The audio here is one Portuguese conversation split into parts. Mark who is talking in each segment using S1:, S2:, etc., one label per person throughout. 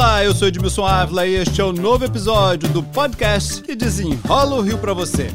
S1: Olá, eu sou Edmilson Ávila e este é o novo episódio do podcast que desenrola o Rio para você.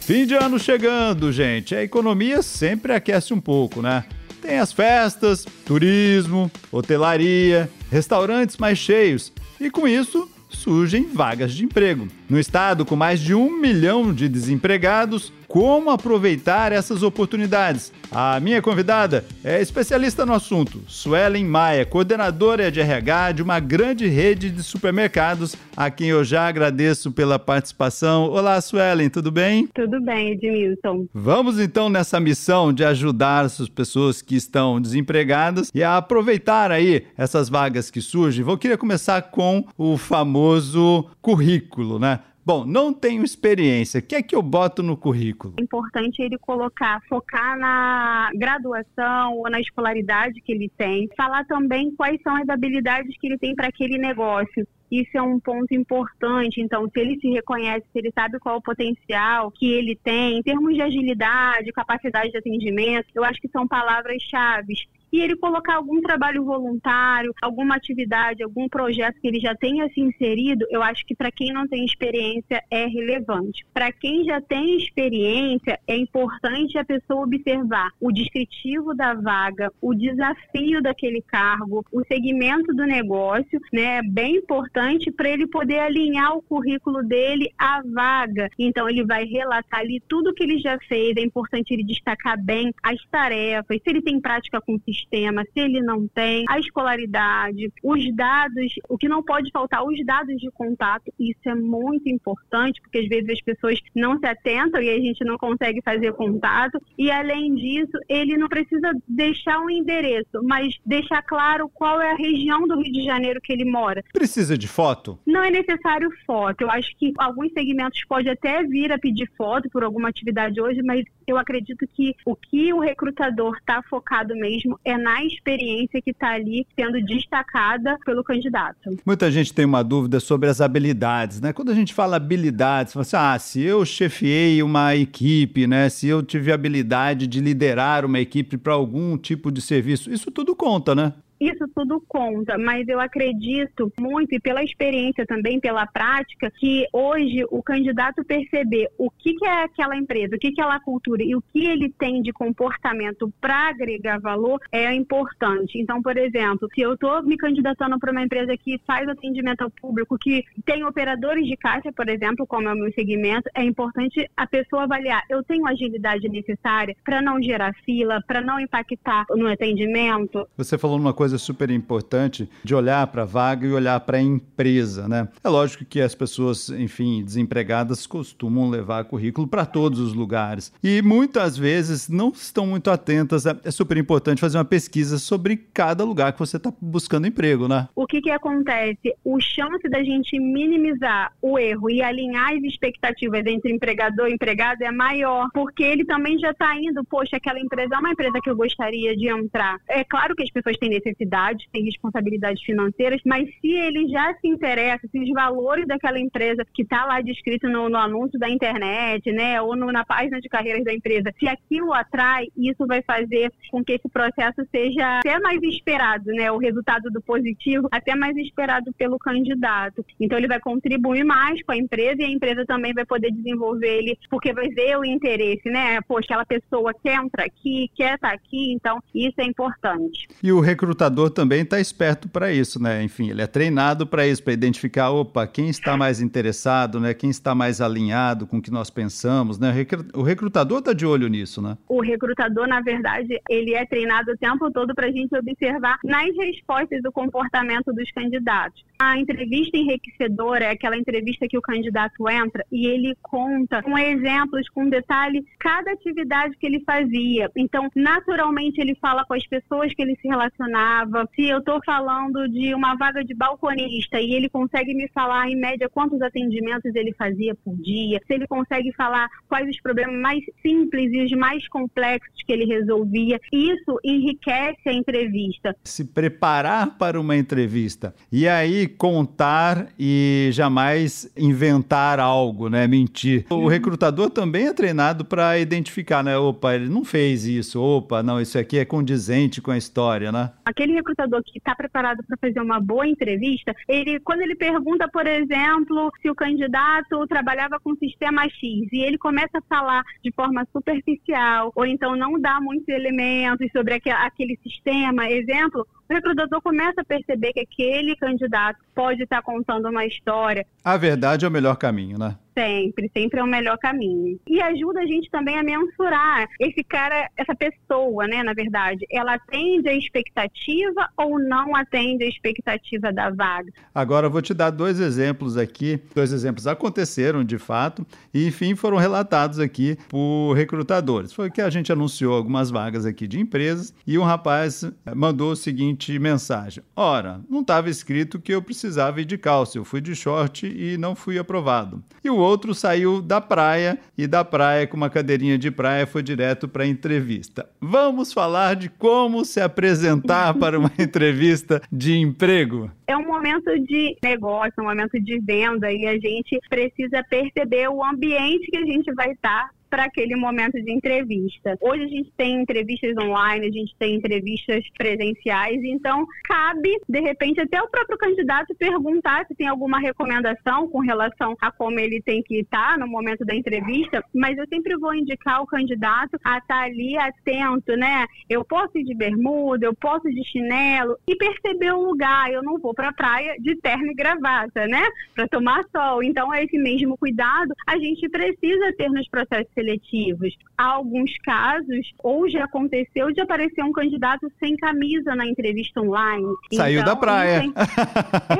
S1: Fim de ano chegando, gente. A economia sempre aquece um pouco, né? Tem as festas, turismo, hotelaria, restaurantes mais cheios e com isso surgem vagas de emprego. No estado com mais de um milhão de desempregados, como aproveitar essas oportunidades? A minha convidada é especialista no assunto, Suelen Maia, coordenadora de RH de uma grande rede de supermercados, a quem eu já agradeço pela participação. Olá, Suelen, tudo bem?
S2: Tudo bem, Edmilson.
S1: Vamos então nessa missão de ajudar as pessoas que estão desempregadas e a aproveitar aí essas vagas que surgem. Vou querer começar com o famoso currículo, né? Bom, não tenho experiência. O que é que eu boto no currículo?
S2: É importante ele colocar, focar na graduação ou na escolaridade que ele tem. Falar também quais são as habilidades que ele tem para aquele negócio. Isso é um ponto importante. Então, se ele se reconhece, se ele sabe qual é o potencial que ele tem, em termos de agilidade, capacidade de atendimento, eu acho que são palavras-chave e ele colocar algum trabalho voluntário, alguma atividade, algum projeto que ele já tenha se inserido, eu acho que para quem não tem experiência é relevante. Para quem já tem experiência, é importante a pessoa observar o descritivo da vaga, o desafio daquele cargo, o segmento do negócio, né? É bem importante para ele poder alinhar o currículo dele à vaga. Então ele vai relatar ali tudo que ele já fez, é importante ele destacar bem as tarefas, se ele tem prática com se ele não tem, a escolaridade, os dados, o que não pode faltar, os dados de contato, isso é muito importante, porque às vezes as pessoas não se atentam e a gente não consegue fazer contato. E além disso, ele não precisa deixar um endereço, mas deixar claro qual é a região do Rio de Janeiro que ele mora.
S1: Precisa de foto?
S2: Não é necessário foto. Eu acho que alguns segmentos pode até vir a pedir foto por alguma atividade hoje, mas eu acredito que o que o recrutador está focado mesmo é na experiência que está ali sendo destacada pelo candidato.
S1: Muita gente tem uma dúvida sobre as habilidades, né? Quando a gente fala habilidades, você assim, ah, se eu chefiei uma equipe, né? Se eu tive habilidade de liderar uma equipe para algum tipo de serviço, isso tudo conta, né?
S2: Isso tudo conta, mas eu acredito muito, e pela experiência também, pela prática, que hoje o candidato perceber o que, que é aquela empresa, o que, que é a cultura e o que ele tem de comportamento para agregar valor é importante. Então, por exemplo, se eu estou me candidatando para uma empresa que faz atendimento ao público, que tem operadores de caixa, por exemplo, como é o meu segmento, é importante a pessoa avaliar: eu tenho agilidade necessária para não gerar fila, para não impactar no atendimento.
S1: Você falou uma coisa coisa super importante de olhar para a vaga e olhar para a empresa, né? É lógico que as pessoas, enfim, desempregadas costumam levar currículo para todos os lugares e muitas vezes não estão muito atentas. É super importante fazer uma pesquisa sobre cada lugar que você está buscando emprego, né?
S2: O que que acontece? O chance da gente minimizar o erro e alinhar as expectativas entre empregador e empregado é maior, porque ele também já está indo, poxa, aquela empresa é uma empresa que eu gostaria de entrar. É claro que as pessoas têm necessidade necessidades, tem responsabilidades financeiras, mas se ele já se interessa, se os valores daquela empresa que está lá descrito no, no, anúncio da internet, né, ou no, na página de carreiras da empresa, se aquilo atrai, isso vai fazer com que esse processo seja até mais esperado, né, o resultado do positivo até mais esperado pelo candidato. Então ele vai contribuir mais com a empresa e a empresa também vai poder desenvolver ele, porque vai ver o interesse, né, poxa, aquela pessoa quer entrar aqui, quer estar tá aqui, então isso é importante.
S1: E o recrutamento recrutador também está esperto para isso, né? Enfim, ele é treinado para isso, para identificar, opa, quem está mais interessado, né? Quem está mais alinhado com o que nós pensamos, né? O recrutador está de olho nisso, né?
S2: O recrutador, na verdade, ele é treinado o tempo todo para a gente observar nas respostas do comportamento dos candidatos. A entrevista enriquecedora é aquela entrevista que o candidato entra e ele conta com exemplos, com detalhes, cada atividade que ele fazia. Então, naturalmente, ele fala com as pessoas que ele se relacionava, Se eu estou falando de uma vaga de balconista e ele consegue me falar, em média, quantos atendimentos ele fazia por dia, se ele consegue falar quais os problemas mais simples e os mais complexos que ele resolvia, isso enriquece a entrevista.
S1: Se preparar para uma entrevista e aí contar e jamais inventar algo, né? Mentir. O recrutador também é treinado para identificar, né? Opa, ele não fez isso. Opa, não, isso aqui é condizente com a história, né?
S2: Aquele recrutador que está preparado para fazer uma boa entrevista, ele, quando ele pergunta, por exemplo, se o candidato trabalhava com sistema X e ele começa a falar de forma superficial ou então não dá muitos elementos sobre aquele sistema, exemplo, o recrutador começa a perceber que aquele candidato pode estar contando uma história.
S1: A verdade é o melhor caminho, né?
S2: Sempre, sempre é o melhor caminho. E ajuda a gente também a mensurar esse cara, essa pessoa, né, na verdade, ela atende a expectativa ou não atende a expectativa da vaga.
S1: Agora eu vou te dar dois exemplos aqui. Dois exemplos aconteceram de fato e, enfim, foram relatados aqui por recrutadores. Foi que a gente anunciou algumas vagas aqui de empresas e um rapaz mandou o seguinte mensagem: Ora, não estava escrito que eu precisava ir de calça, eu fui de short e não fui aprovado. E o outro saiu da praia e da praia com uma cadeirinha de praia foi direto para a entrevista. Vamos falar de como se apresentar para uma entrevista de emprego.
S2: É um momento de negócio, um momento de venda e a gente precisa perceber o ambiente que a gente vai estar para aquele momento de entrevista. Hoje a gente tem entrevistas online, a gente tem entrevistas presenciais, então cabe, de repente, até o próprio candidato perguntar se tem alguma recomendação com relação a como ele tem que estar no momento da entrevista, mas eu sempre vou indicar o candidato a estar ali atento, né? Eu posso ir de bermuda, eu posso ir de chinelo e perceber o lugar. Eu não vou para a praia de terno e gravata, né? Para tomar sol. Então, é esse mesmo cuidado a gente precisa ter nos processos seletivos. Há alguns casos, ou já aconteceu de aparecer um candidato sem camisa na entrevista online.
S1: Saiu então, da praia. Tem...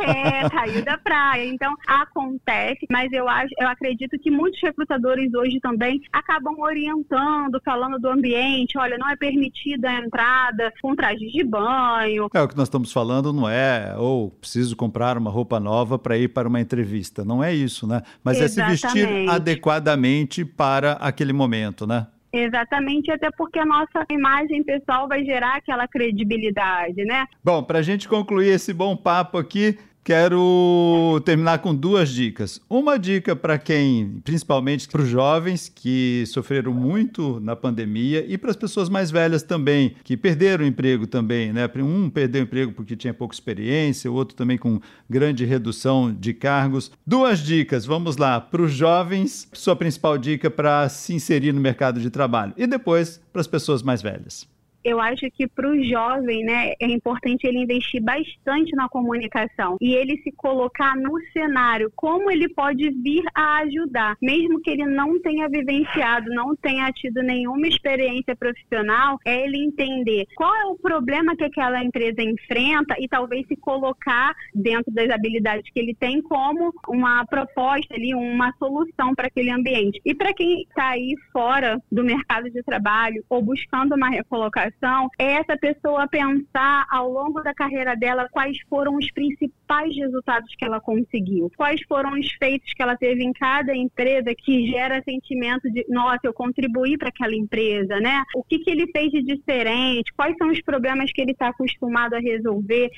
S2: É, saiu da praia. Então, acontece, mas eu, acho, eu acredito que muitos recrutadores hoje também acabam orientando, falando do ambiente. Olha, não é permitida a entrada com trajes de banho.
S1: É o que nós estamos falando, não é? Ou preciso comprar uma roupa nova para ir para uma entrevista. Não é isso, né? Mas Exatamente. é se vestir adequadamente para a aquele momento, né?
S2: Exatamente, até porque a nossa imagem pessoal vai gerar aquela credibilidade, né?
S1: Bom, para a gente concluir esse bom papo aqui, Quero terminar com duas dicas. Uma dica para quem, principalmente para os jovens que sofreram muito na pandemia e para as pessoas mais velhas também, que perderam o emprego também, né? Um perdeu o emprego porque tinha pouca experiência, o outro também com grande redução de cargos. Duas dicas, vamos lá. Para os jovens, sua principal dica para se inserir no mercado de trabalho. E depois para as pessoas mais velhas
S2: eu acho que para o jovem, né, é importante ele investir bastante na comunicação e ele se colocar no cenário, como ele pode vir a ajudar, mesmo que ele não tenha vivenciado, não tenha tido nenhuma experiência profissional, é ele entender qual é o problema que aquela empresa enfrenta e talvez se colocar dentro das habilidades que ele tem como uma proposta ali, uma solução para aquele ambiente. E para quem está aí fora do mercado de trabalho ou buscando uma recolocação é essa pessoa pensar ao longo da carreira dela quais foram os principais resultados que ela conseguiu, quais foram os feitos que ela teve em cada empresa que gera sentimento de, nossa, eu contribuí para aquela empresa, né? O que, que ele fez de diferente, quais são os problemas que ele está acostumado a resolver.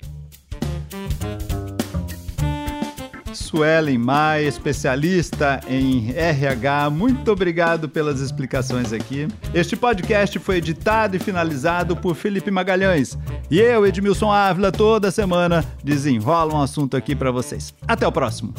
S1: Suelen Maia, especialista em RH. Muito obrigado pelas explicações aqui. Este podcast foi editado e finalizado por Felipe Magalhães. E eu, Edmilson Ávila, toda semana desenrola um assunto aqui para vocês. Até o próximo.